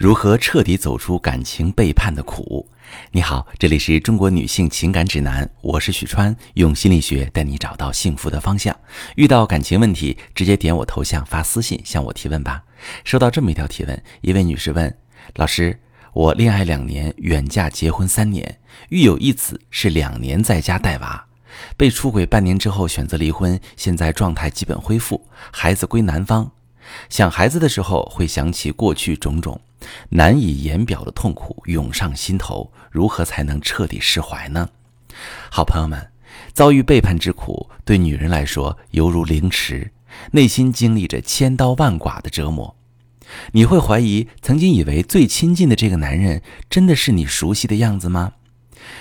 如何彻底走出感情背叛的苦？你好，这里是中国女性情感指南，我是许川，用心理学带你找到幸福的方向。遇到感情问题，直接点我头像发私信向我提问吧。收到这么一条提问，一位女士问：老师，我恋爱两年，远嫁结婚三年，育有一子，是两年在家带娃，被出轨半年之后选择离婚，现在状态基本恢复，孩子归男方。想孩子的时候，会想起过去种种难以言表的痛苦涌上心头，如何才能彻底释怀呢？好朋友们，遭遇背叛之苦，对女人来说犹如凌迟，内心经历着千刀万剐的折磨。你会怀疑曾经以为最亲近的这个男人，真的是你熟悉的样子吗？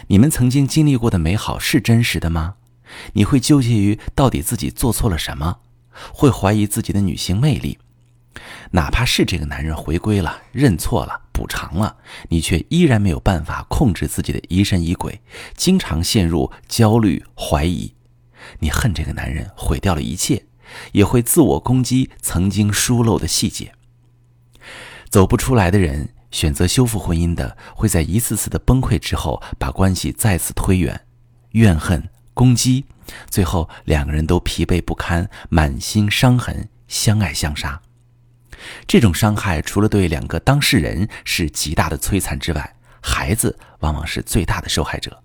你们曾经经历过的美好是真实的吗？你会纠结于到底自己做错了什么？会怀疑自己的女性魅力，哪怕是这个男人回归了、认错了、补偿了，你却依然没有办法控制自己的疑神疑鬼，经常陷入焦虑、怀疑。你恨这个男人毁掉了一切，也会自我攻击曾经疏漏的细节。走不出来的人，选择修复婚姻的，会在一次次的崩溃之后，把关系再次推远，怨恨。攻击，最后两个人都疲惫不堪，满心伤痕，相爱相杀。这种伤害除了对两个当事人是极大的摧残之外，孩子往往是最大的受害者。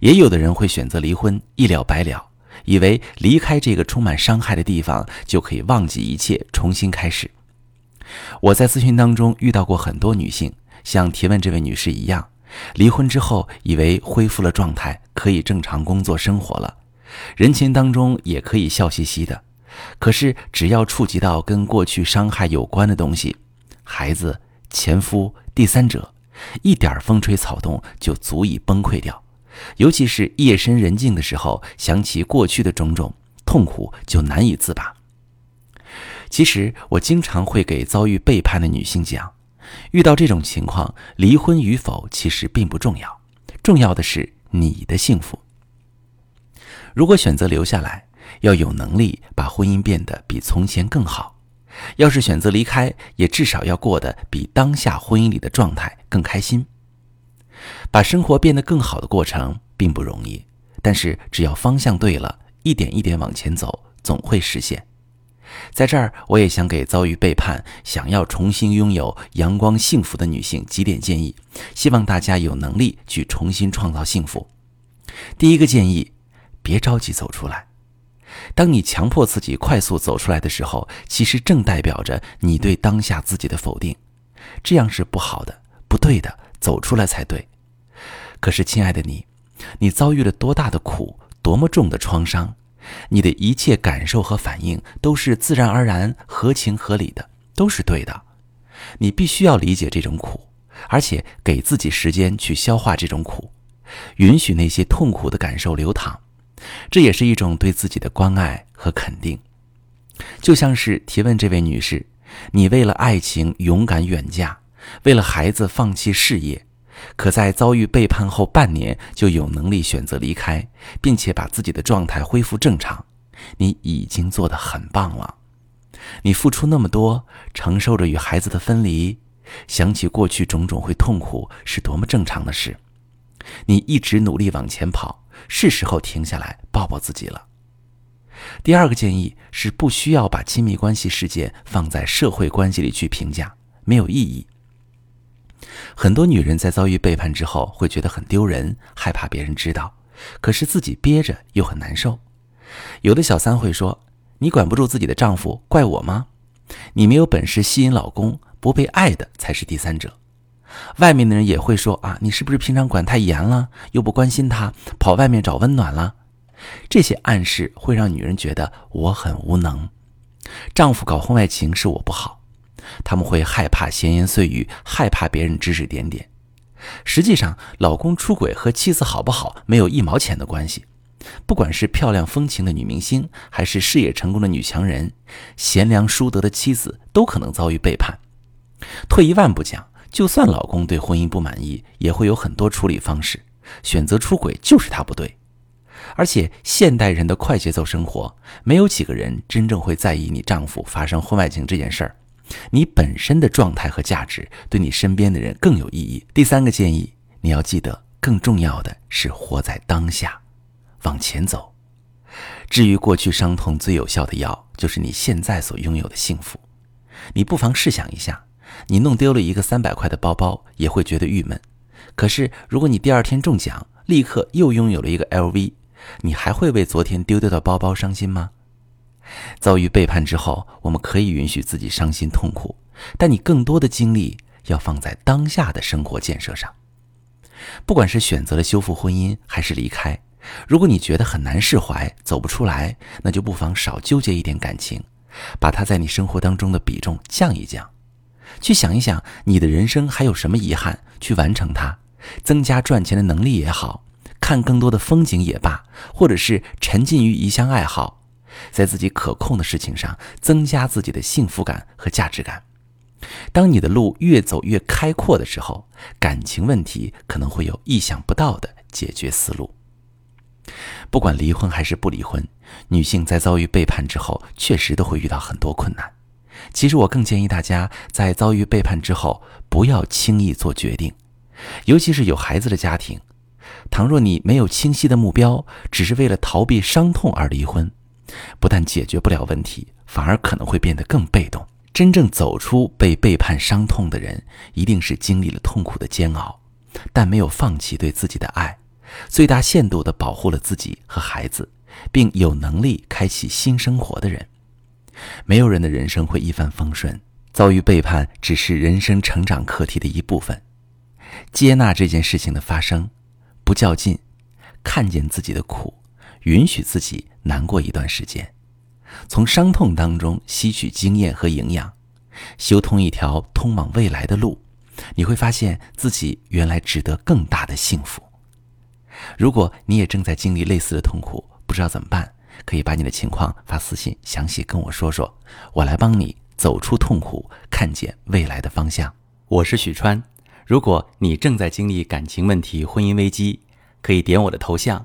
也有的人会选择离婚，一了百了，以为离开这个充满伤害的地方就可以忘记一切，重新开始。我在咨询当中遇到过很多女性，像提问这位女士一样。离婚之后，以为恢复了状态，可以正常工作生活了，人群当中也可以笑嘻嘻的。可是，只要触及到跟过去伤害有关的东西，孩子、前夫、第三者，一点风吹草动就足以崩溃掉。尤其是夜深人静的时候，想起过去的种种痛苦，就难以自拔。其实，我经常会给遭遇背叛的女性讲。遇到这种情况，离婚与否其实并不重要，重要的是你的幸福。如果选择留下来，要有能力把婚姻变得比从前更好；要是选择离开，也至少要过得比当下婚姻里的状态更开心。把生活变得更好的过程并不容易，但是只要方向对了，一点一点往前走，总会实现。在这儿，我也想给遭遇背叛、想要重新拥有阳光幸福的女性几点建议，希望大家有能力去重新创造幸福。第一个建议，别着急走出来。当你强迫自己快速走出来的时候，其实正代表着你对当下自己的否定，这样是不好的、不对的。走出来才对。可是，亲爱的你，你遭遇了多大的苦，多么重的创伤？你的一切感受和反应都是自然而然、合情合理的，都是对的。你必须要理解这种苦，而且给自己时间去消化这种苦，允许那些痛苦的感受流淌，这也是一种对自己的关爱和肯定。就像是提问这位女士，你为了爱情勇敢远嫁，为了孩子放弃事业。可在遭遇背叛后半年就有能力选择离开，并且把自己的状态恢复正常，你已经做得很棒了。你付出那么多，承受着与孩子的分离，想起过去种种会痛苦，是多么正常的事。你一直努力往前跑，是时候停下来抱抱自己了。第二个建议是，不需要把亲密关系事件放在社会关系里去评价，没有意义。很多女人在遭遇背叛之后，会觉得很丢人，害怕别人知道，可是自己憋着又很难受。有的小三会说：“你管不住自己的丈夫，怪我吗？你没有本事吸引老公，不被爱的才是第三者。”外面的人也会说：“啊，你是不是平常管太严了，又不关心他，跑外面找温暖了？”这些暗示会让女人觉得我很无能，丈夫搞婚外情是我不好。他们会害怕闲言碎语，害怕别人指指点点。实际上，老公出轨和妻子好不好没有一毛钱的关系。不管是漂亮风情的女明星，还是事业成功的女强人，贤良淑德的妻子都可能遭遇背叛。退一万步讲，就算老公对婚姻不满意，也会有很多处理方式。选择出轨就是他不对。而且，现代人的快节奏生活，没有几个人真正会在意你丈夫发生婚外情这件事儿。你本身的状态和价值对你身边的人更有意义。第三个建议，你要记得，更重要的是活在当下，往前走。治愈过去伤痛最有效的药，就是你现在所拥有的幸福。你不妨试想一下，你弄丢了一个三百块的包包，也会觉得郁闷。可是，如果你第二天中奖，立刻又拥有了一个 LV，你还会为昨天丢掉的包包伤心吗？遭遇背叛之后，我们可以允许自己伤心痛苦，但你更多的精力要放在当下的生活建设上。不管是选择了修复婚姻，还是离开，如果你觉得很难释怀，走不出来，那就不妨少纠结一点感情，把它在你生活当中的比重降一降，去想一想你的人生还有什么遗憾，去完成它，增加赚钱的能力也好，看更多的风景也罢，或者是沉浸于一项爱好。在自己可控的事情上增加自己的幸福感和价值感。当你的路越走越开阔的时候，感情问题可能会有意想不到的解决思路。不管离婚还是不离婚，女性在遭遇背叛之后，确实都会遇到很多困难。其实我更建议大家在遭遇背叛之后，不要轻易做决定，尤其是有孩子的家庭。倘若你没有清晰的目标，只是为了逃避伤痛而离婚。不但解决不了问题，反而可能会变得更被动。真正走出被背叛伤痛的人，一定是经历了痛苦的煎熬，但没有放弃对自己的爱，最大限度地保护了自己和孩子，并有能力开启新生活的人。没有人的人生会一帆风顺，遭遇背叛只是人生成长课题的一部分。接纳这件事情的发生，不较劲，看见自己的苦。允许自己难过一段时间，从伤痛当中吸取经验和营养，修通一条通往未来的路，你会发现自己原来值得更大的幸福。如果你也正在经历类似的痛苦，不知道怎么办，可以把你的情况发私信，详细跟我说说，我来帮你走出痛苦，看见未来的方向。我是许川，如果你正在经历感情问题、婚姻危机，可以点我的头像。